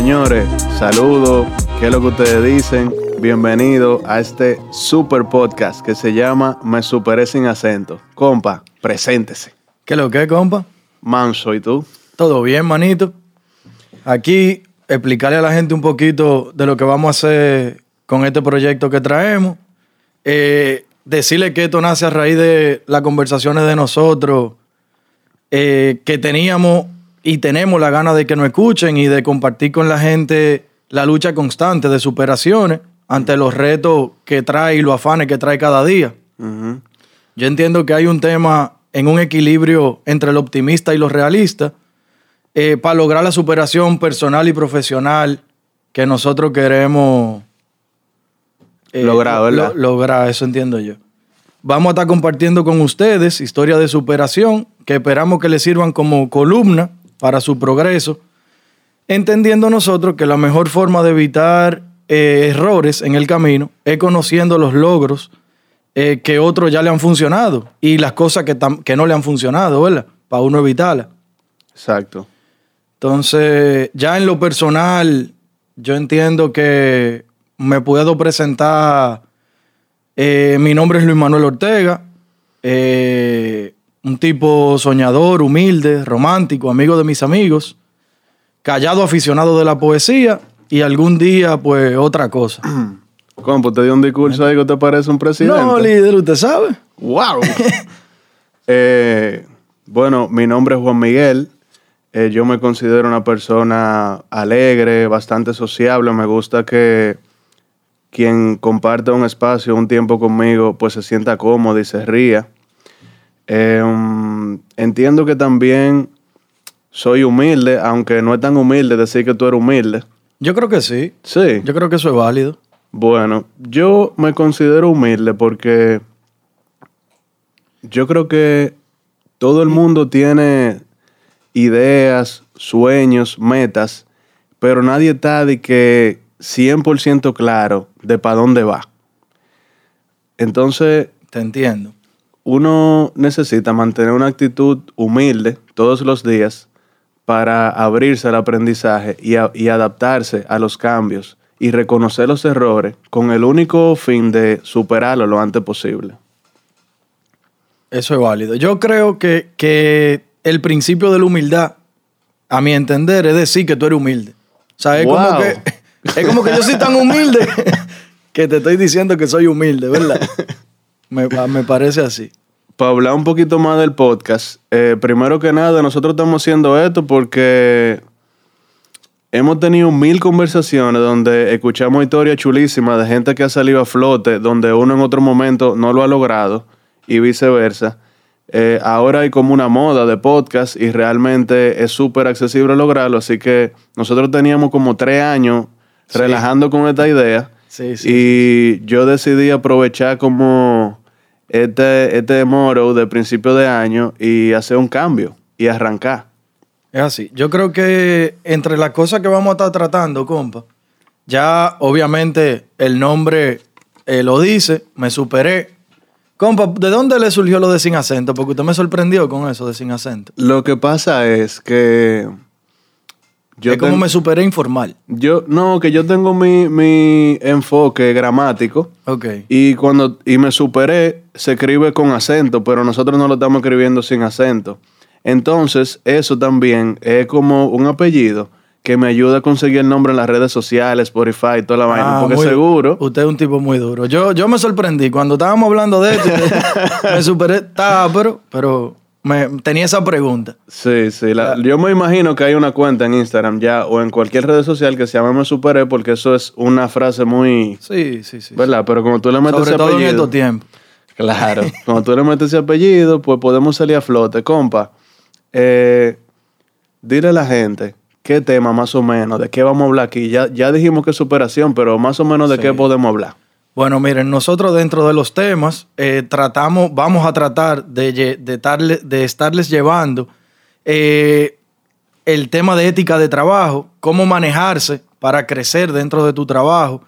Señores, saludos. ¿Qué es lo que ustedes dicen? Bienvenido a este super podcast que se llama Me Superé sin acento. Compa, preséntese. ¿Qué lo que, compa? Manso, ¿y tú? Todo bien, manito. Aquí explicarle a la gente un poquito de lo que vamos a hacer con este proyecto que traemos. Eh, decirle que esto nace a raíz de las conversaciones de nosotros eh, que teníamos y tenemos la gana de que nos escuchen y de compartir con la gente la lucha constante de superaciones ante los retos que trae y los afanes que trae cada día. Yo entiendo que hay un tema en un equilibrio entre lo optimista y lo realista eh, para lograr la superación personal y profesional que nosotros queremos eh, Lograr, ¿verdad? lo- lograr, eso entiendo yo. Vamos a estar compartiendo con ustedes historias de superación que esperamos que les sirvan como columna para su progreso, entendiendo nosotros que la mejor forma de evitar eh, errores en el camino es conociendo los logros eh, que otros ya le han funcionado y las cosas que, no le han funcionado, ¿verdad? Para uno evitarlas. Exacto. Entonces, ya en lo personal, yo entiendo que me puedo presentar. eh, mi nombre es Luis Manuel Ortega, eh, un tipo soñador, humilde, romántico, amigo de mis amigos, callado aficionado de la poesía y algún día, pues, otra cosa. Compa, usted dio un discurso ahí que te parece un presidente. No, líder, usted sabe. ¡Wow! Eh, bueno, mi nombre es Juan Miguel. Eh, yo me considero una persona alegre, bastante sociable. Me gusta que quien comparte un espacio, un tiempo conmigo, pues se sienta cómodo y se ría. Eh, um, entiendo que también soy humilde, aunque no es tan humilde decir que tú eres humilde. Yo creo que sí. Sí. Yo creo que eso es válido. Bueno, yo me considero humilde porque yo creo que todo el mundo tiene ideas, sueños, metas, pero nadie está de que 100% claro de para dónde va. Entonces, Te entiendo. Uno necesita mantener una actitud humilde todos los días para abrirse al aprendizaje y, a- y adaptarse a los cambios y reconocer los errores con el único fin de superarlo lo antes posible. Eso es válido. Yo creo que, que el principio de la humildad, a mi entender, es decir que tú eres humilde. O sea, es, como, que, es como que yo soy tan humilde que te estoy diciendo que soy humilde, ¿verdad? Me, me parece así. Para hablar un poquito más del podcast, eh, primero que nada, nosotros estamos haciendo esto porque hemos tenido mil conversaciones donde escuchamos historias chulísimas de gente que ha salido a flote, donde uno en otro momento no lo ha logrado y viceversa. Eh, ahora hay como una moda de podcast y realmente es súper accesible lograrlo, así que nosotros teníamos como tres años relajando con esta idea Sí, sí, y yo decidí aprovechar como este, este moro de principio de año y hacer un cambio y arrancar. Es así. Yo creo que entre las cosas que vamos a estar tratando, compa, ya obviamente el nombre eh, lo dice, me superé. Compa, ¿de dónde le surgió lo de sin acento? Porque usted me sorprendió con eso de sin acento. Lo que pasa es que yo es como me superé informal. yo no que yo tengo mi, mi enfoque gramático Ok. y cuando y me superé se escribe con acento, pero nosotros no lo estamos escribiendo sin acento. Entonces, eso también es como un apellido que me ayuda a conseguir el nombre en las redes sociales, Spotify, toda la vaina, Ah, porque muy- seguro Usted es un tipo muy duro. Yo, yo me sorprendí cuando estábamos hablando de esto. me superé. Estaba, pero, pero me, tenía esa pregunta. Sí, sí. la- yo me imagino que hay una cuenta en Instagram ya o en cualquier red social que se llama Me Superé porque eso es una frase muy... Sí, sí, sí. ¿Verdad? Pero como tú le metes Sobre ese todo en apellido... estos tiempos. Claro. Cuando tú le metes ese apellido, pues podemos salir a flote. Compa, eh, dile a la gente qué tema más o menos, de qué vamos a hablar aquí. Ya, ya dijimos que es superación, pero más o menos de Sí. qué podemos hablar. Bueno, miren, nosotros dentro de los temas eh, tratamos, vamos a tratar de, de, de estarles llevando eh, el tema de ética de trabajo, cómo manejarse para crecer dentro de tu trabajo.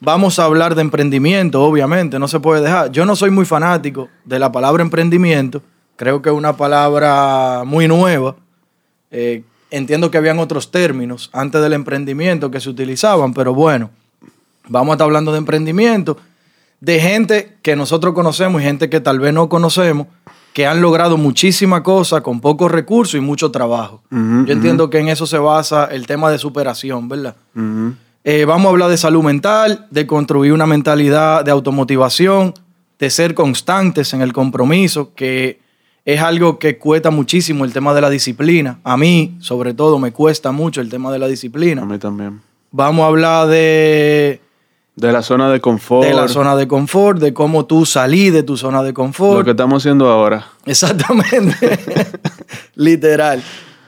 Vamos a hablar de emprendimiento, obviamente, no se puede dejar. Yo no soy muy fanático de la palabra emprendimiento, creo que es una palabra muy nueva. Eh, entiendo que habían otros términos antes del emprendimiento que se utilizaban, pero bueno, vamos a estar hablando de emprendimiento, de gente que nosotros conocemos y gente que tal vez no conocemos, que han logrado muchísima cosa con pocos recursos y mucho trabajo. Yo entiendo que en eso se basa el tema de superación, ¿verdad? Eh, vamos a hablar de salud mental, de construir una mentalidad de automotivación, de ser constantes en el compromiso, que es algo que cuesta muchísimo el tema de la disciplina. A mí, sobre todo, me cuesta mucho el tema de la A disciplina. mí también. Vamos a hablar de, De la zona de confort. de la zona de confort, de cómo tú salí de tu zona de Lo confort. que estamos haciendo ahora. Exactamente. Literal.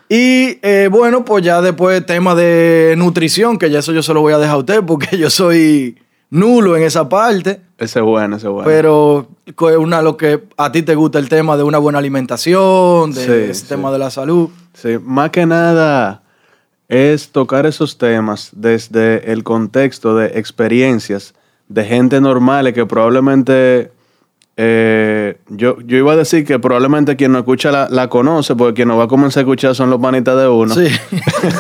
Y eh, bueno, pues ya después tema de nutrición, que ya eso yo se lo voy a dejar a usted porque yo soy nulo en esa parte. Ese es bueno, ese es bueno. Pero una, lo que a ti te gusta el tema de una buena alimentación, de Sí, ese sí. tema de la salud. Sí, más que nada es tocar esos temas desde el contexto de experiencias de gente normales que probablemente, eh, yo, yo iba a decir que probablemente quien no escucha la, la conoce, porque quien nos va a comenzar a escuchar son los panitas de uno. Sí.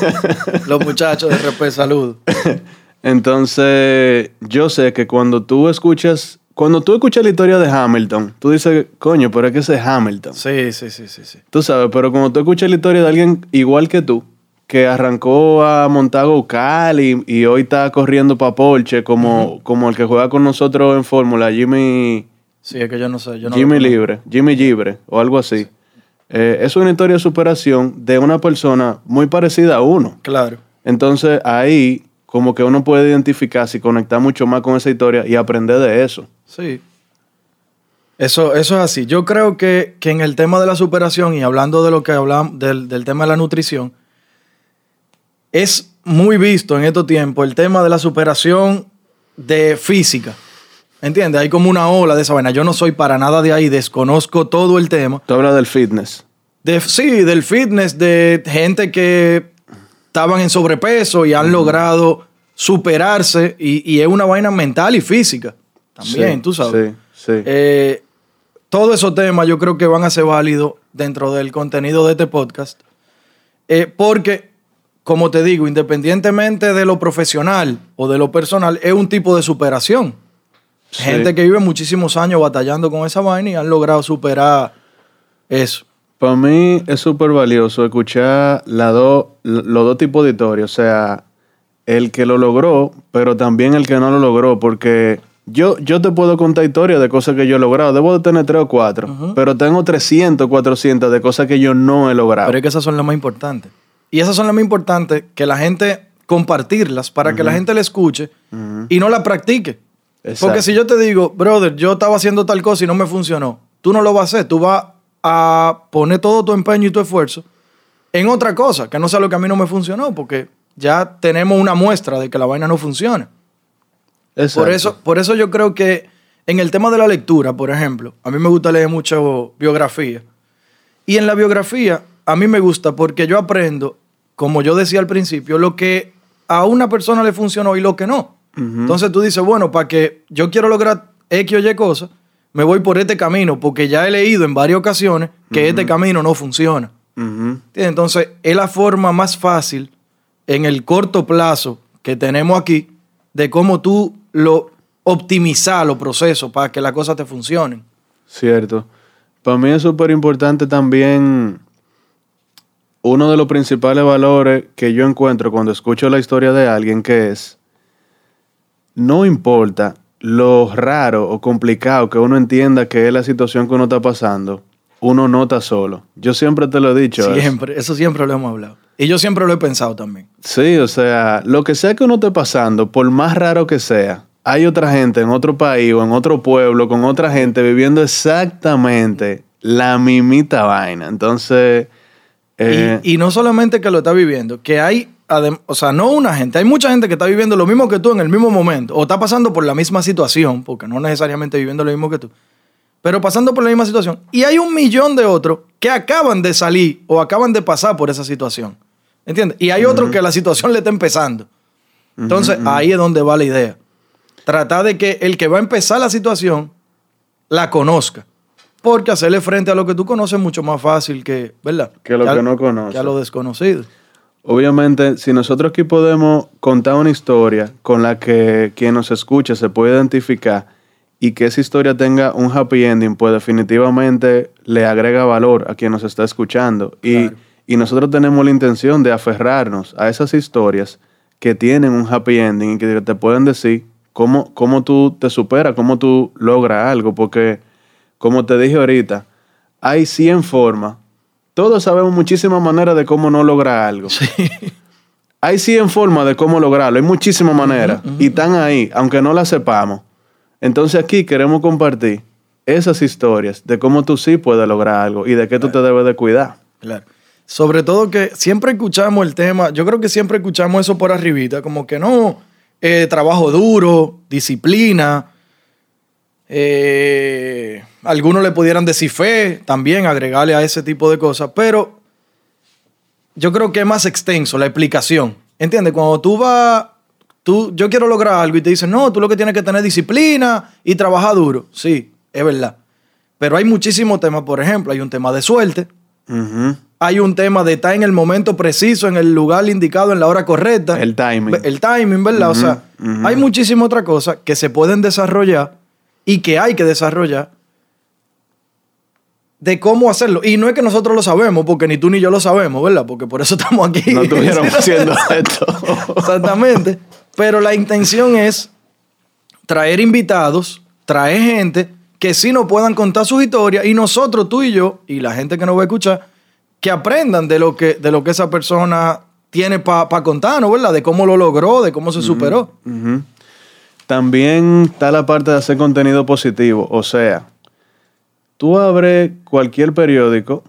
Los muchachos de RP Salud. Entonces, yo sé que cuando tú escuchas, cuando tú escuchas la historia de Hamilton, tú dices, coño, pero es que ese es Hamilton. Sí, sí, sí, sí, sí. Tú sabes, pero cuando tú escuchas la historia de alguien igual que tú, que arrancó a montar Cal y, y hoy está corriendo para Porsche, como, como el que juega con nosotros en Fórmula, Jimmy, Sí, es que yo no sé. Yo no Jimmy. Libre, Jimmy Libre o algo así. Eh, es una historia de superación de una persona muy parecida a uno. Claro. Entonces ahí como que uno puede identificarse y conectar mucho más con esa historia y aprender de eso. Sí. Eso, eso es así. Yo creo que, que en el tema de la superación y hablando de lo que hablamos del, del tema de la nutrición, es muy visto en estos tiempos el tema de la superación de física. ¿Entiendes? Hay como una ola de esa vaina. Yo no soy para nada de ahí, desconozco todo el tema. Tú hablas del fitness. De, sí, del fitness, de gente que estaban en sobrepeso y han logrado superarse y, y es una vaina mental y física. También, Sí, tú sabes. Sí, sí. Eh, todos esos temas yo creo que van a ser válidos dentro del contenido de este podcast. Eh, porque, como te digo, independientemente de lo profesional o de lo personal, es un tipo de superación. Sí. Gente que vive muchísimos años batallando con esa vaina y han logrado superar eso. Para mí es súper valioso escuchar la do- los dos tipos de historias. O sea, el que lo logró, pero también el que no lo logró. Porque yo, yo te puedo contar historias de cosas que yo he logrado. Debo de tener tres o cuatro. Pero tengo 300, 400 de cosas que yo no he logrado. Pero es que esas son las más importantes. Y esas son las más importantes que la gente compartirlas para que la gente la escuche y no la practique. Exacto. Porque si yo te digo, brother, yo estaba haciendo tal cosa y no me funcionó, tú no lo vas a hacer. Tú vas a poner todo tu empeño y tu esfuerzo en otra cosa, que no sea lo que a mí no me funcionó, porque ya tenemos una muestra de que la vaina no funciona. Exacto. Por eso, por eso yo creo que en el tema de la lectura, por ejemplo, a mí me gusta leer mucho biografía. Y en la biografía, a mí me gusta porque yo aprendo, como yo decía al principio, lo que a una persona le funcionó y lo que no. Entonces tú dices, bueno, para que yo quiero lograr X o Y cosas, me voy por este camino, porque ya he leído en varias ocasiones que este camino no funciona. Entonces, es la forma más fácil en el corto plazo que tenemos aquí de cómo tú lo optimizar los procesos para que las cosas te funcionen. Cierto. Para mí es súper importante también uno de los principales valores que yo encuentro cuando escucho la historia de alguien que es, no importa lo raro o complicado que uno entienda que es la situación que uno está pasando, uno no está solo. Yo siempre te lo he dicho. eso. Siempre, eso siempre lo hemos hablado. Y yo siempre lo he pensado también. Sí, o sea, lo que sea que uno esté pasando, por más raro que sea, hay otra gente en otro país o en otro pueblo con otra gente viviendo exactamente la mimita vaina. Entonces, eh, y, y no solamente que lo está viviendo, que hay, o sea, no una gente, hay mucha gente que está viviendo lo mismo que tú en el mismo momento, o está pasando por la misma situación, porque no necesariamente viviendo lo mismo que tú, pero pasando por la misma situación. Y hay un millón de otros que acaban de salir o acaban de pasar por esa situación. ¿Entiendes? Y hay otros que la situación le está empezando. Entonces, ahí es donde va la idea. Tratar de que el que va a empezar la situación la conozca. Porque hacerle frente a lo que tú conoces es mucho más fácil que, ¿verdad? Que lo que no conoce. Que a lo desconocido. obviamente, si nosotros aquí podemos contar una historia con la que quien nos escuche se puede identificar y que esa historia tenga un happy ending, pues definitivamente le agrega valor a quien nos está escuchando. Y, Claro. y nosotros tenemos la intención de aferrarnos a esas historias que tienen un happy ending y que te pueden decir cómo, cómo tú te superas, cómo tú logras algo. Porque, como te dije ahorita, hay 100 formas. Todos sabemos muchísimas maneras de cómo no lograr algo. Hay 100 formas de cómo lograrlo, hay muchísimas maneras y están ahí, aunque no las sepamos. Entonces aquí queremos compartir esas historias de cómo tú sí puedes lograr algo y de qué tú te debes de cuidar. Claro. Sobre todo que siempre escuchamos el tema, yo creo que siempre escuchamos eso por arribita, como que no, eh, trabajo duro, disciplina, eh, algunos le pudieran decir fe, también agregarle a ese tipo de cosas, pero yo creo que es más extenso la explicación. ¿Entiendes? Cuando tú vas, tú, yo quiero lograr algo y te dicen, no, tú lo que tienes que tener es disciplina y trabajar duro. Sí, es verdad. Pero hay muchísimos temas, por ejemplo, hay un tema de suerte, hay un tema de estar en el momento preciso, en el lugar indicado, en la hora correcta. El timing. El timing, ¿verdad? o sea, hay muchísimas otras cosas que se pueden desarrollar y que hay que desarrollar de cómo hacerlo. Y no es que nosotros lo sabemos, porque ni tú ni yo lo sabemos, ¿verdad? Porque por eso estamos aquí. No estuviéramos haciendo esto. Exactamente. Pero la intención es traer invitados, traer gente que sí nos puedan contar sus historias y nosotros, tú y yo, y la gente que nos va a escuchar, que aprendan de lo que, de lo que esa persona tiene para contarnos, ¿verdad? De cómo lo logró, de cómo se superó. También está la parte de hacer contenido positivo. O sea, tú abres cualquier periódico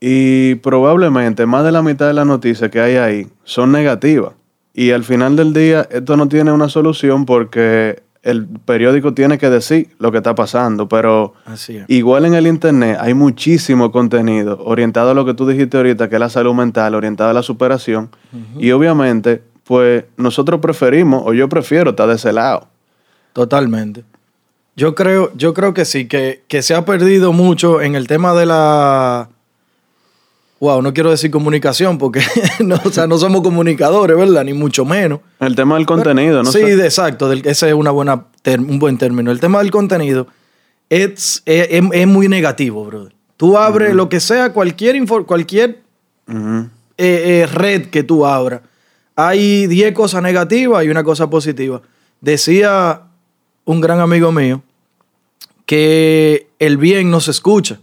y probablemente más de la mitad de las noticias que hay ahí son negativas. Y al final del día esto no tiene una solución porque el periódico tiene que decir lo que está pasando. Pero Así es. igual en el Internet hay muchísimo contenido orientado a lo que tú dijiste ahorita, que es la salud mental, orientado a la superación. Y obviamente, pues nosotros preferimos, o yo prefiero estar de ese lado. Totalmente. Yo creo, yo creo que sí, que, que se ha perdido mucho en el tema de la. Wow, no quiero decir comunicación porque no, o sea, no somos comunicadores, ¿verdad? Ni mucho menos. El tema del contenido, ¿no? Sí, de- exacto. del- ese es una buena un buen término. El tema del contenido es, es, es- es muy negativo, brother. Tú abres lo que sea, cualquier, info- cualquier eh, eh, red que tú abras, hay 10 cosas negativas y una cosa positiva. Decía un gran amigo mío que el bien no se escucha.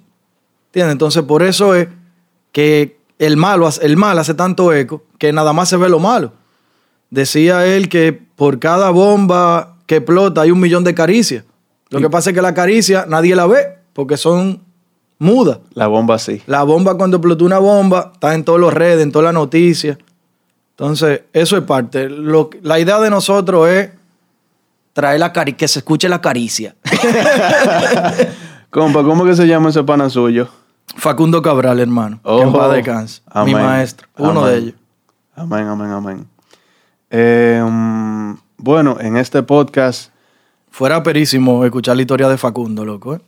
¿Entiendes? Entonces, por eso es que el, malo, el mal hace tanto eco que nada más se ve lo malo. Decía él que por cada bomba que explota hay un millón de caricias. Lo que pasa es que la caricia nadie la ve porque son mudas. La bomba sí. La bomba, cuando explotó una bomba, está en todas las redes, en todas las noticias. Entonces, eso es parte. Lo, la idea de nosotros es traer la caricia, que se escuche la caricia. Compa, ¿cómo que se llama ese pana suyo? Facundo Cabral, hermano. que en Oh, paz descanse. Mi maestro. Uno Amén. de ellos. Amén, amén, amén. Eh, mm, bueno, en este podcast Fuera perísimo escuchar la historia de Facundo, loco. ¿eh?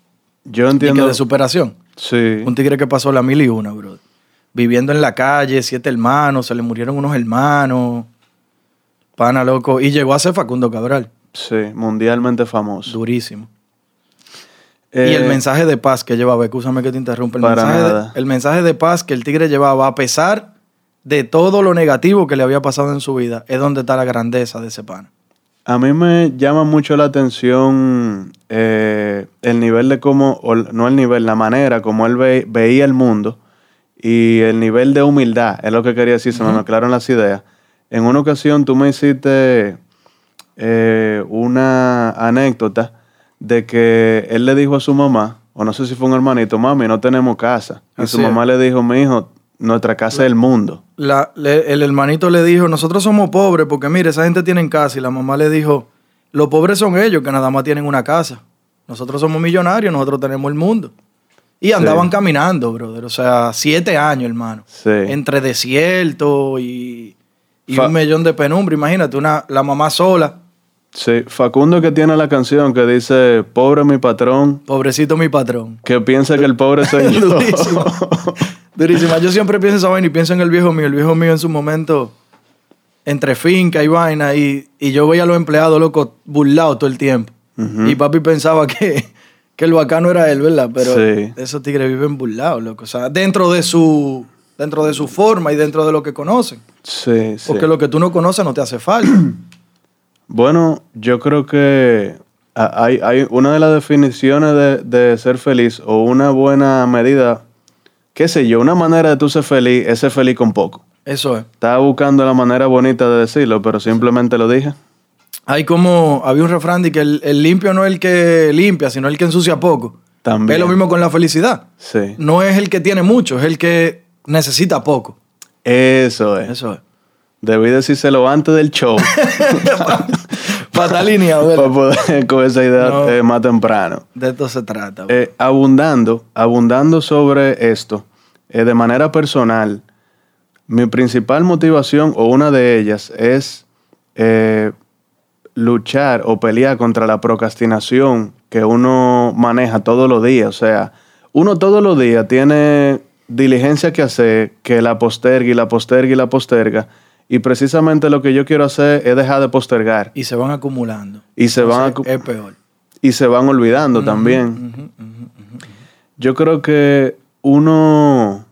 yo Y que entiendo... de superación. Sí. Un tigre que pasó la mil y una, bro. Viviendo en la calle, siete hermanos, se le murieron unos hermanos. Pana, loco. Y llegó a ser Facundo Cabral. Sí, mundialmente famoso. Durísimo. Eh, y el mensaje de paz que llevaba, escúchame que te interrumpa, el mensaje. De, el mensaje de paz que el tigre llevaba, a pesar de todo lo negativo que le había pasado en su vida, es donde está la grandeza de ese pana. A mí me llama mucho la atención eh, el nivel de cómo, o no el nivel, la manera como él ve- veía el mundo y el nivel de humildad, es lo que quería decir, se me mezclaron las ideas. En una ocasión tú me hiciste eh, una anécdota de que él le dijo a su mamá, o no sé si fue un hermanito, mami, no tenemos casa. Y Así su mamá es. le dijo, mi hijo, nuestra casa es el mundo. La- le- el hermanito le dijo, nosotros somos pobres porque mire, esa gente tiene casa. Y la mamá le dijo, los pobres son ellos que nada más tienen una casa. Nosotros somos millonarios, nosotros tenemos el mundo. Y andaban caminando, brother. O sea, siete años, hermano. Sí. Entre desierto y, y un millón de penumbra. Imagínate, una, la mamá sola. Sí, Facundo que tiene la canción que dice, pobre mi patrón, Pobrecito mi patrón. que piensa que el pobre soy yo. Durísimo. Durísima. Yo siempre pienso esa vaina y pienso en el viejo mío. El viejo mío en su momento, entre finca y vaina, y, y yo veía a los empleados locos burlados todo el tiempo. Y papi pensaba que, que el bacano era él, ¿verdad? Pero Sí. esos tigres viven burlados, loco. O sea, dentro de su, dentro de su forma y dentro de lo que conocen. Sí, sí. Porque lo que tú no conoces no te hace falta. Bueno, yo creo que a- hay, hay una de las definiciones de, de ser feliz o una buena medida, qué sé yo, una manera de tú ser feliz es ser feliz con poco. Eso es. Estaba buscando la manera bonita de decirlo, pero simplemente lo dije. Hay como, había un refrán de que el, el limpio no es el que limpia, sino el que ensucia poco. También. Es lo mismo con la felicidad. Sí. No es el que tiene mucho, es el que necesita poco. Eso es. Eso es. Debí decírselo antes del show Pata línea, para poder con esa idea No. eh, más temprano. De esto se trata. Eh, abundando, abundando sobre esto, eh, de manera personal, mi principal motivación o una de ellas es luchar o pelear contra la procrastinación que uno maneja todos los días. O sea, uno todos los días tiene diligencia que hacer, que la posterga y la posterga y la posterga. Y precisamente lo que yo quiero hacer es dejar de postergar. y se van acumulando. Y se van acu- Es peor. y se van olvidando también. Yo creo que uno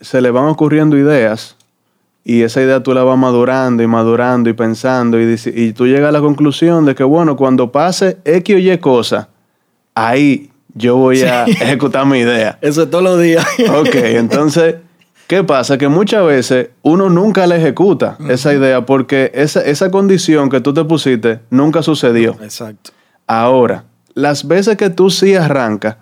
se le van ocurriendo ideas y esa idea tú la vas madurando y madurando y pensando y, y tú llegas a la conclusión de que, bueno, cuando pase X o Y cosa, ahí yo voy a ejecutar mi idea. Eso es todos los días. Ok, entonces, ¿qué pasa? Que muchas veces uno nunca la ejecuta esa idea porque esa, esa condición que tú te pusiste nunca sucedió. Exacto. Ahora, las veces que tú sí arrancas,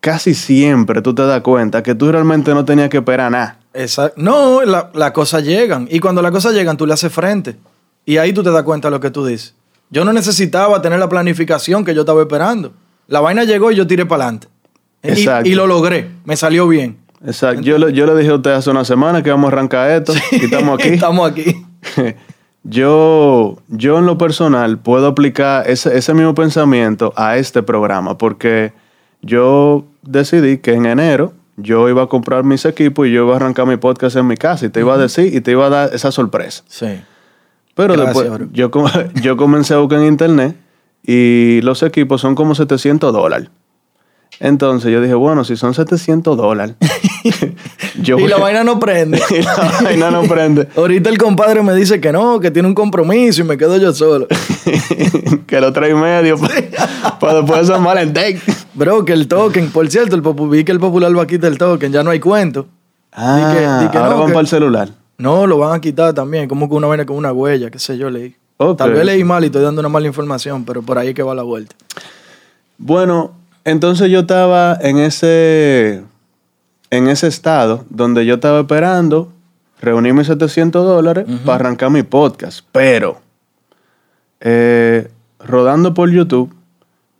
casi siempre tú te das cuenta que tú realmente no tenías que esperar nada. Exacto. No, la- las cosas llegan. Y cuando las cosas llegan, tú le haces frente. Y ahí tú te das cuenta de lo que tú dices. Yo no necesitaba tener la planificación que yo estaba esperando. La vaina llegó y yo tiré para adelante. Y lo logré. Me salió bien. Exacto. Yo, le- yo le dije a usted hace una semana que vamos a arrancar esto y estamos aquí. Estamos aquí. yo, yo en lo personal puedo aplicar ese, ese mismo pensamiento a este programa porque yo decidí que en enero yo iba a comprar mis equipos y yo iba a arrancar mi podcast en mi casa y te iba a decir y te iba a dar esa sorpresa. Sí. Pero Gracias, después yo, com- yo comencé a buscar en internet y los equipos son como 700 dólares. Entonces yo dije, bueno, si son 700 dólares, yo y la vaina no prende. y la vaina no prende. Ahorita el compadre me dice que no, que tiene un compromiso y me quedo yo solo. que lo trae y medio para después de San Valentín. Bro, que el token, por cierto, el vi que el popular va a quitar el token, ya no hay cuento. Ah, Di que- di que ahora no, van que- para el celular. No, lo van a quitar también, como que una vaina con una huella, qué sé yo, leí. Tal vez leí mal y estoy dando una mala información, pero por ahí es que va la vuelta. Bueno, entonces yo estaba en ese, en ese estado donde yo estaba esperando reunir mis 700 dólares para arrancar mi podcast. Pero, eh, rodando por YouTube,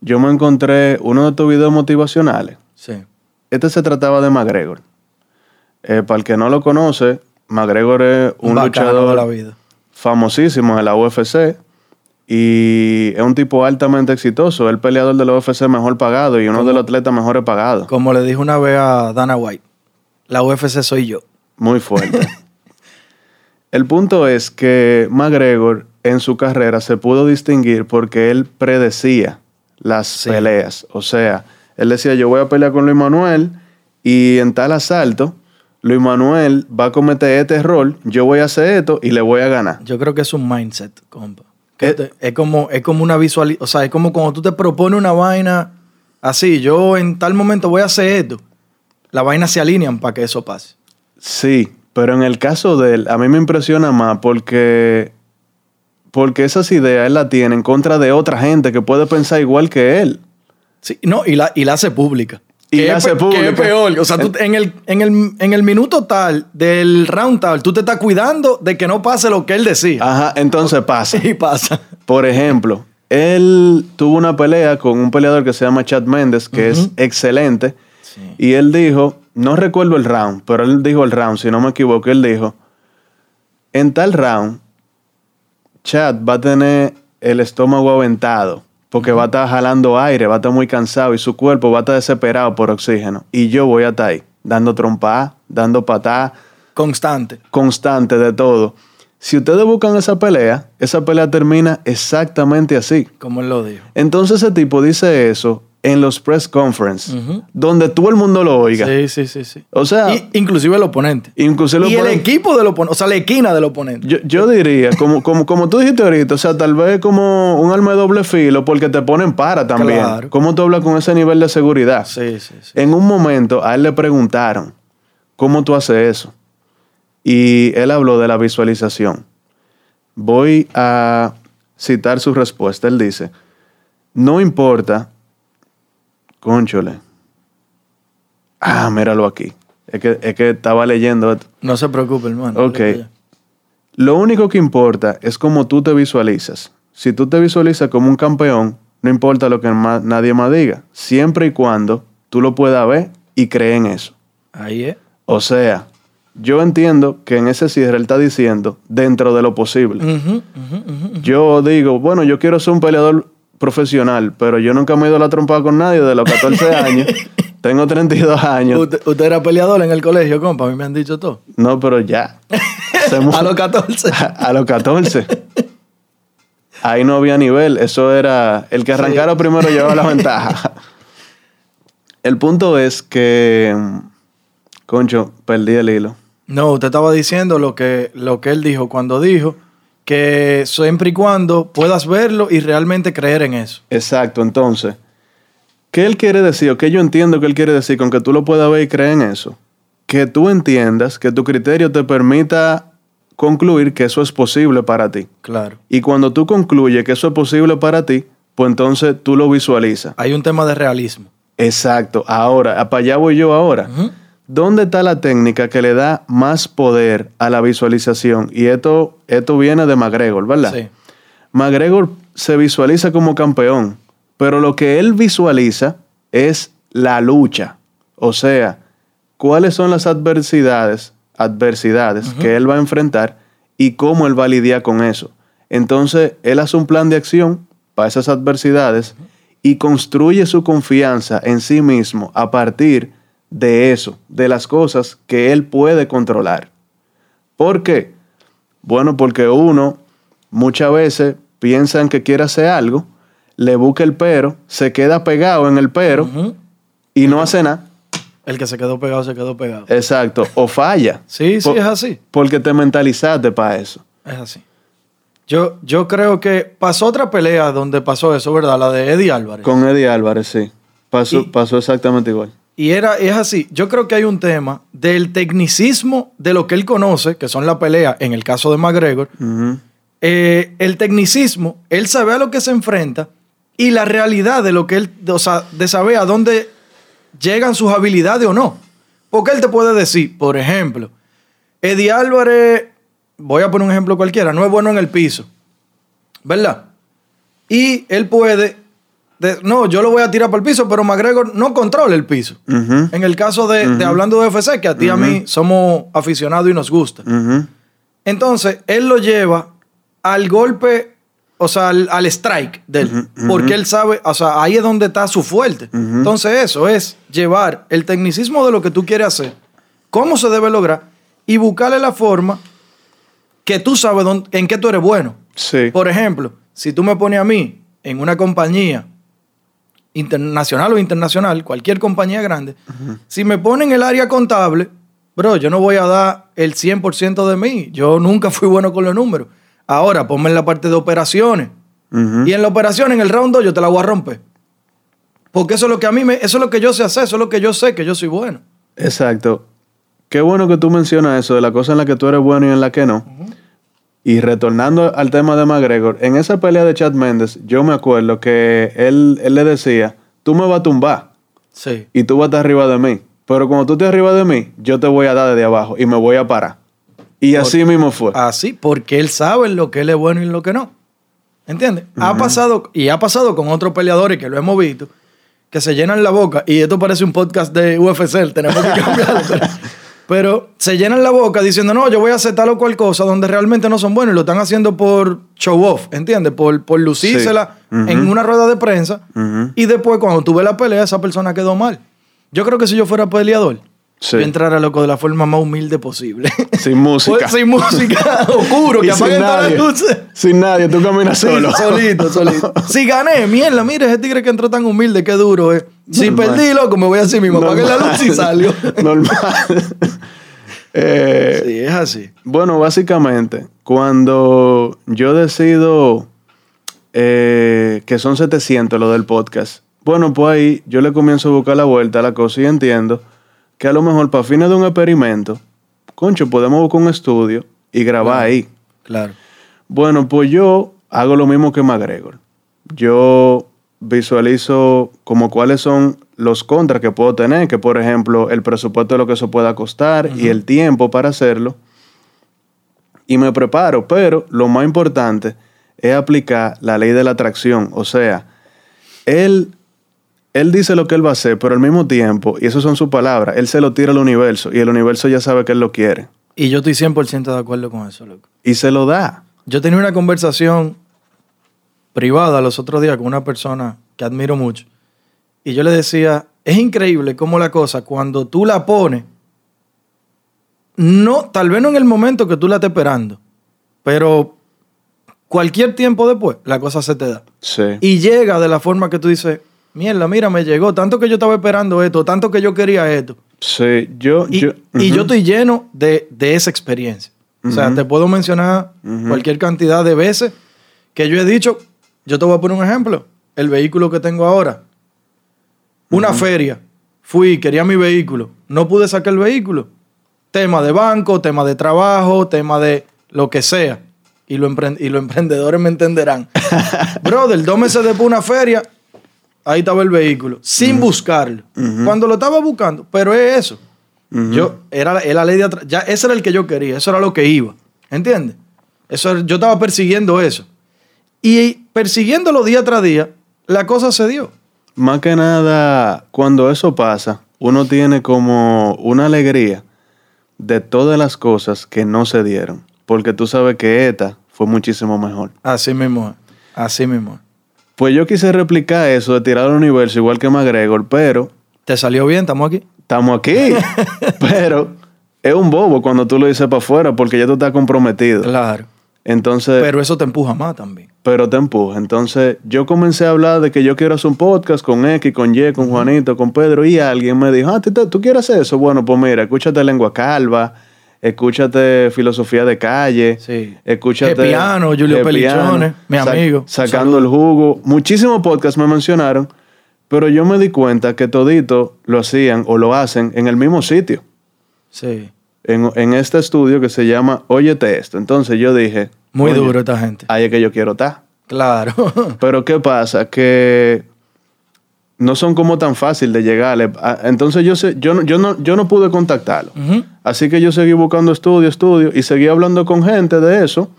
yo me encontré uno de estos videos motivacionales. Sí. Este se trataba de McGregor. Eh, para el que no lo conoce, McGregor es un, luchador de la vida. famosísimo de la UFC y es un tipo altamente exitoso. Es el peleador de la UFC mejor pagado y uno de los atletas mejores pagados. Como le dijo una vez a Dana White, la UFC soy yo. Muy fuerte. el punto es que McGregor en su carrera se pudo distinguir porque él predecía las Sí. peleas. O sea, él decía, yo voy a pelear con Luis Manuel y en tal asalto, Luis Manuel va a cometer este error, yo voy a hacer esto y le voy a ganar. Yo creo que es un mindset, compa. Es como, es como una visual, o sea, es como cuando tú te propones una vaina así, yo en tal momento voy a hacer esto. Las vainas se alinean para que eso pase. Sí, pero en el caso de él, a mí me impresiona más porque, porque esas ideas él las tiene en contra de otra gente que puede pensar igual que él. Sí, no, y la, y la hace pública. Y hace pública. es peor. O sea, tú en el, en, el, en el minuto tal del round tal, tú te estás cuidando de que no pase lo que él decía. Ajá, entonces pasa. Y pasa. Por ejemplo, él tuvo una pelea con un peleador que se llama Chad Méndez, que es excelente, y él dijo, no recuerdo el round, pero él dijo el round, si no me equivoco, él dijo, en tal round, Chad va a tener el estómago aventado, porque va a estar jalando aire, va a estar muy cansado y su cuerpo va a estar desesperado por oxígeno. Y yo voy a estar ahí, dando trompa, dando patá, Constante. constante de todo. Si ustedes buscan esa pelea, esa pelea termina exactamente así. Como él lo dijo. Entonces ese tipo dice eso en los press conference, donde todo el mundo lo oiga. Sí, sí, sí, sí. O sea, Y- inclusive el oponente. inclusive y lo el equipo del oponente, o sea, la esquina del oponente. yo, yo diría, como, como, como tú dijiste ahorita, o sea, tal vez como un arma de doble filo, porque te ponen para también. Claro. ¿Cómo tú hablas con ese nivel de seguridad? Sí, sí, sí. En un momento a él le preguntaron, ¿cómo tú haces eso? Y él habló de la visualización. Voy a citar su respuesta. Él dice, no importa, conchole. Ah, míralo aquí. Es que, es que estaba leyendo esto. No se preocupe, hermano. Ok. Lo único que importa es cómo tú te visualizas. Si tú te visualizas como un campeón, no importa lo que más- nadie más diga, siempre y cuando tú lo puedas ver y creer en eso. Ahí es. O sea, yo entiendo que en ese cierre él está diciendo dentro de lo posible. Yo digo, bueno, yo quiero ser un peleador profesional, pero yo nunca me he ido a la trompa con nadie de los 14 años. Tengo 32 años. Usted, usted era peleador en el colegio, compa. A mí me han dicho todo. No, pero ya. A los 14. a los 14. Ahí no había nivel. Eso era. El que arrancara primero llevaba la ventaja. El punto es que. Concho, perdí el hilo. No, usted estaba diciendo lo que, lo que él dijo cuando dijo que siempre y cuando puedas verlo y realmente creer en eso. Exacto, entonces. ¿Qué él quiere decir? O qué yo entiendo que él quiere decir con que tú lo puedas ver y creer en eso. Que tú entiendas que tu criterio te permita concluir que eso es posible para ti. Claro. Y cuando tú concluyes que eso es posible para ti, pues entonces tú lo visualizas. Hay un tema de realismo. Exacto. Ahora, para allá voy yo ahora. ¿Dónde está la técnica que le da más poder a la visualización? Y esto, esto viene de McGregor, ¿verdad? Sí. McGregor se visualiza como campeón, pero lo que él visualiza es la lucha. O sea, cuáles son las adversidades, adversidades que él va a enfrentar y cómo él va a lidiar con eso. Entonces, él hace un plan de acción para esas adversidades y construye su confianza en sí mismo a partir de eso, de las cosas que él puede controlar. ¿Por qué? Bueno, porque uno muchas veces piensa en que quiere hacer algo, le busca el pero, se queda pegado en el pero y no hace nada. El que se quedó pegado, se quedó pegado. Exacto. O falla. Sí, sí, es así. Porque te mentalizaste para eso. Es así. Yo, yo creo que pasó otra pelea donde pasó eso, ¿verdad? La de Eddie Álvarez. Con Eddie Álvarez, sí. Pasó, Y- pasó exactamente igual. Y era, es así. Yo creo que hay un tema del tecnicismo de lo que él conoce, que son la pelea, en el caso de McGregor. Eh, el tecnicismo, él sabe a lo que se enfrenta y la realidad de lo que él, o sea, de saber a dónde llegan sus habilidades o no. Porque él te puede decir, por ejemplo, Eddie Álvarez, voy a poner un ejemplo cualquiera, no es bueno en el piso, ¿verdad? Y él puede, de- no, yo lo voy a tirar para el piso, pero McGregor no controla el piso. En el caso de, de hablando de UFC, que a ti y a mí somos aficionados y nos gusta. Entonces, él lo lleva al golpe, o sea, al, al strike de él. Porque él sabe, o sea, ahí es donde está su fuerte. Entonces, eso es llevar el tecnicismo de lo que tú quieres hacer, cómo se debe lograr y buscarle la forma que tú sabes dónde- en qué tú eres bueno. Sí. Por ejemplo, si tú me pones a mí en una compañía internacional o internacional, cualquier compañía grande, si me ponen en el área contable, bro, yo no voy a dar el 100% de mí. Yo nunca fui bueno con los números. Ahora, ponme en la parte de operaciones. Y en la operación, en el round 2, yo te la voy a romper. Porque eso es lo que a mí me, eso es lo que yo sé hacer, eso es lo que yo sé que yo soy bueno. Exacto. Qué bueno que tú mencionas eso de la cosa en la que tú eres bueno y en la que no. Y retornando al tema de McGregor, en esa pelea de Chad Méndez, yo me acuerdo que él, él le decía, tú me vas a tumbar Sí. y tú vas a estar arriba de mí. Pero cuando tú estés arriba de mí, yo te voy a dar desde abajo y me voy a parar. Y así mismo fue. Así, porque él sabe en lo que él es bueno y en lo que no. ¿Entiendes? Ha pasado, y ha pasado con otros peleadores que lo hemos visto, que se llenan la boca, y esto parece un podcast de UFC, tenemos que cambiarlo. Pero, se llenan la boca diciendo, no, yo voy a hacer tal o cual cosa donde realmente no son buenos y lo están haciendo por show off, ¿entiendes? Por, por lucírsela Sí. En una rueda de prensa, y después cuando tú ves la pelea, esa persona quedó mal. Yo creo que si yo fuera peleador, Sí. yo entrara loco de la forma más humilde posible. Sin música. Pues, sin música, oscuro, que apaguen todas las luces. Sin nadie, tú caminas Sí, solo. solito, solito. Si gané, mierda, mire, ese tigre que entró tan humilde, qué duro, eh. Si Normal. perdí, loco, me voy así mismo. Apagué la luz y salió. Normal. Eh, Sí, es así. Bueno, básicamente, cuando yo decido eh, que son 700 lo del podcast, bueno, pues ahí yo le comienzo a buscar la vuelta a la cosa y entiendo que a lo mejor para fines de un experimento, concho, podemos buscar un estudio y grabar ahí. Claro. Bueno, pues yo hago lo mismo que McGregor. Yo visualizo como cuáles son los contras que puedo tener, que por ejemplo el presupuesto de lo que eso pueda costar y el tiempo para hacerlo. Y me preparo, pero lo más importante es aplicar la ley de la atracción. O sea, él, él dice lo que él va a hacer, pero al mismo tiempo, y eso son sus palabras, él se lo tira al universo y el universo ya sabe que él lo quiere. Y yo estoy 100% de acuerdo con eso, loco. Y se lo da. Yo tenía una conversación privada los otros días con una persona que admiro mucho. Y yo le decía, es increíble cómo la cosa, cuando tú la pones, no, tal vez no en el momento que tú la estés esperando, pero cualquier tiempo después, la cosa se te da. Sí. Y llega de la forma que tú dices, mierda, mira, me llegó, tanto que yo estaba esperando esto, tanto que yo quería esto. Sí, yo... Y, yo, y yo estoy lleno de, de esa experiencia. O sea, te puedo mencionar cualquier cantidad de veces que yo he dicho, yo te voy a poner un ejemplo, el vehículo que tengo ahora. Una feria, fui, quería mi vehículo, no pude sacar el vehículo. Tema de banco, tema de trabajo, tema de lo que sea. Y, lo y los emprendedores me entenderán. Brother, dos meses después de una feria, ahí estaba el vehículo, sin buscarlo. Cuando lo estaba buscando, pero es eso. Yo, era, la- era la ley de ya Ese era el que yo quería, eso era lo que iba. ¿Entiendes? Eso yo estaba persiguiendo eso. Y persiguiéndolo día tras día, la cosa se dio. Más que nada, cuando eso pasa, uno tiene como una alegría de todas las cosas que no se dieron. Porque tú sabes que esta fue muchísimo mejor. Así mismo. Así mismo. Pues yo quise replicar eso de tirar al universo igual que McGregor, pero ¿Te salió bien? ¿Estamos aquí? estamos aquí. pero es un bobo cuando tú lo dices para afuera porque ya tú estás comprometido. Claro. Entonces, Pero eso te empuja más también. pero te empuja. Entonces, yo comencé a hablar de que yo quiero hacer un podcast con X, con Y, con Juanito, con Pedro, y alguien me dijo, ah, ¿tú, tú quieres hacer eso? Bueno, pues mira, escúchate Lengua Calva, escúchate Filosofía de Calle, Sí. escúchate... Gepiano, Julio Gepiano, Pelichone, mi sac- amigo. Sacando el jugo. Muchísimos podcasts me mencionaron, pero yo me di cuenta que todito lo hacían o lo hacen en el mismo sitio Sí. en, en este estudio que se llama Óyete esto. Entonces yo dije... Muy "Oye, duro esta gente. Ahí es que yo quiero estar. Claro. Pero ¿qué pasa? Que no son como tan fácil de llegarle. Ah, Entonces yo, sé, yo, no, yo, no, yo no pude contactarlo. Así que yo seguí buscando estudio, estudio y seguí hablando con gente de eso.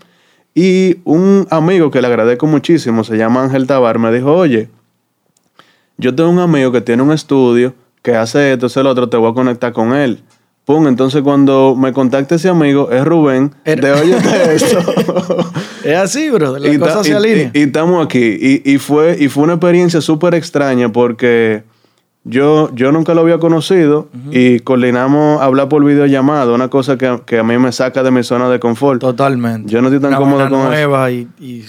Y un amigo que le agradezco muchísimo, se llama Ángel Tabar, me dijo, oye, yo tengo un amigo que tiene un estudio que hace esto, hace lo otro, te voy a conectar con él. Pum, entonces cuando me contacte ese amigo, es Rubén, de Óyete esto. es así, bro. La y, cosa ta- se alinea. y- y estamos aquí. Y, y fue, y fue una experiencia súper extraña porque yo, yo nunca lo había conocido y coordinamos hablar por videollamada, una cosa que, que a mí me saca de mi zona de confort. Totalmente. Yo no estoy tan Una cómodo con eso. nueva y, y-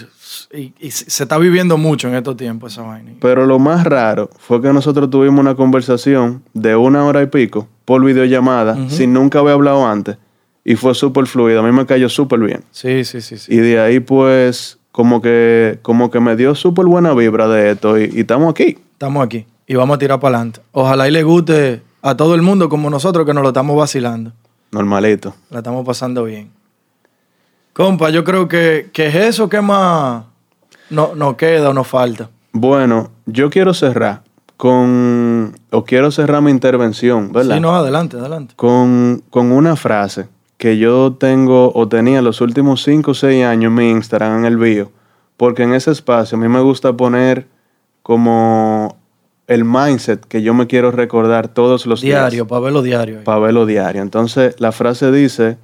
y- y se está viviendo mucho en estos tiempos esa vaina. Pero lo más raro fue que nosotros tuvimos una conversación de una hora y pico por videollamada, sin nunca haber hablado antes. Y fue súper fluido. A mí me cayó súper bien. Sí, sí, sí, sí. Y de ahí, pues, como que, como que me dio súper buena vibra de esto y, estamos aquí. Estamos aquí y vamos a tirar para adelante. Ojalá y le guste a todo el mundo como nosotros que nos lo estamos vacilando. Normalito. La estamos pasando bien. Compa, yo creo que, que es eso que más no- nos queda o nos falta. Bueno, yo quiero cerrar con, o quiero cerrar mi intervención, ¿verdad? Sí, no, adelante, adelante. con, con una frase que yo tengo o tenía los últimos 5 o 6 años en mi Instagram, en el bio, porque en ese espacio a mí me gusta poner como el mindset que yo me quiero recordar todos los días. Diario, para verlo diario. verlo diario. Entonces la frase dice,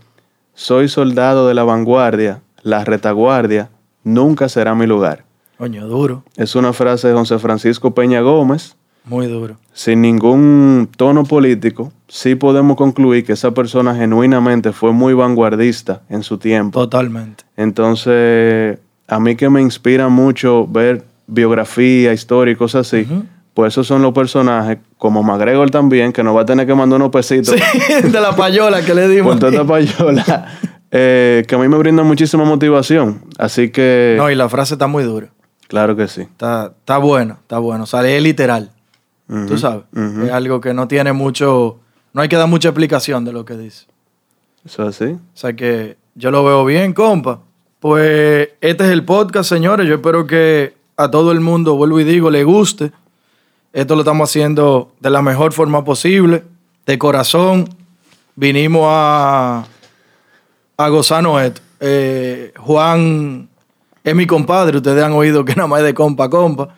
soy soldado de la vanguardia, la retaguardia nunca será mi lugar. Coño, duro, Es una frase de José Francisco Peña Gómez, muy duro. sin ningún tono político, sí podemos concluir que esa persona genuinamente fue muy vanguardista en su tiempo. Totalmente. Entonces, a mí que me inspira mucho ver biografía, historia y cosas así, pues esos son los personajes, como McGregor también, que nos va a tener que mandar unos pesitos de la payola que le dimos. toda esta payola, eh, que a mí me brinda muchísima motivación. Así que, No, y la frase está muy dura. claro que sí. Está, está bueno, está bueno. O sea, es literal. Tú sabes. Es algo que no tiene mucho. No hay que dar mucha explicación de lo que dice. Eso es así. O sea que yo lo veo bien, compa. Pues este es el podcast, señores. Yo espero que a todo el mundo, vuelvo y digo, le guste. Esto lo estamos haciendo de la mejor forma posible, de corazón. Vinimos a, a gozarnos esto. Eh, Juan es mi compadre. Ustedes han oído que nada más es de compa a compa.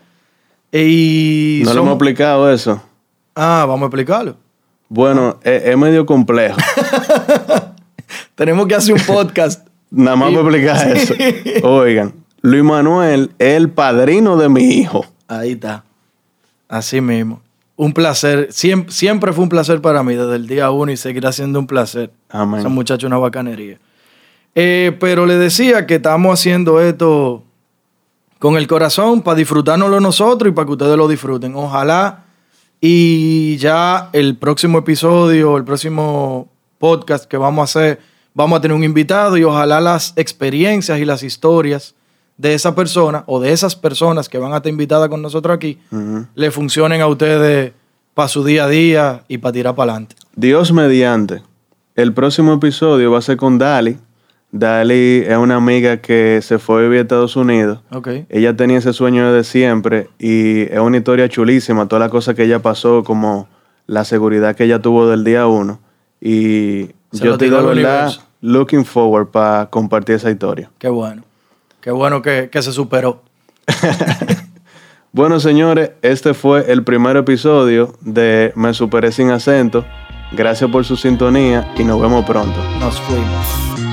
Y No somos- hemos explicado eso. Ah, vamos a explicarlo. Bueno, es, es medio complejo. Tenemos que hacer un podcast. Nada más para explicar eso. Oigan, Luis Manuel es el padrino de mi hijo. Ahí está. Así mismo. Un placer. Siempre, siempre fue un placer para mí desde el día uno y seguirá siendo un placer. Amén. Son muchachos una bacanería. Eh, pero le decía que estamos haciendo esto con el corazón para disfrutárnoslo nosotros y para que ustedes lo disfruten. Ojalá y ya el próximo episodio, el próximo podcast que vamos a hacer, vamos a tener un invitado y ojalá las experiencias y las historias de esa persona o de esas personas que van a estar invitadas con nosotros aquí le funcionen a ustedes para su día a día y para tirar para adelante. Dios mediante. El próximo episodio va a ser con Dali. Dali es una amiga que se fue a vivir a Estados Unidos. Ok. Ella tenía ese sueño desde siempre y es una historia chulísima, toda la cosa que ella pasó, como la seguridad que ella tuvo del día uno. Y Se yo estoy de verdad universo. looking forward para compartir esa historia. Qué bueno. Qué bueno que, que se superó. Bueno, señores, este fue el primer episodio de Me Superé Sin Acento. Gracias por su sintonía y nos vemos pronto. Nos fuimos.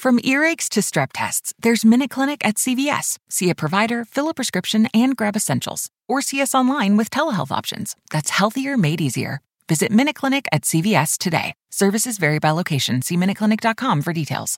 From earaches to strep tests, there's Minute Clinic at CVS. See a provider, fill a prescription, and grab essentials. Or see us online with telehealth options. That's healthier made easier. Visit Minute Clinic at CVS today. Services vary by location. See MinuteClinic.com for details.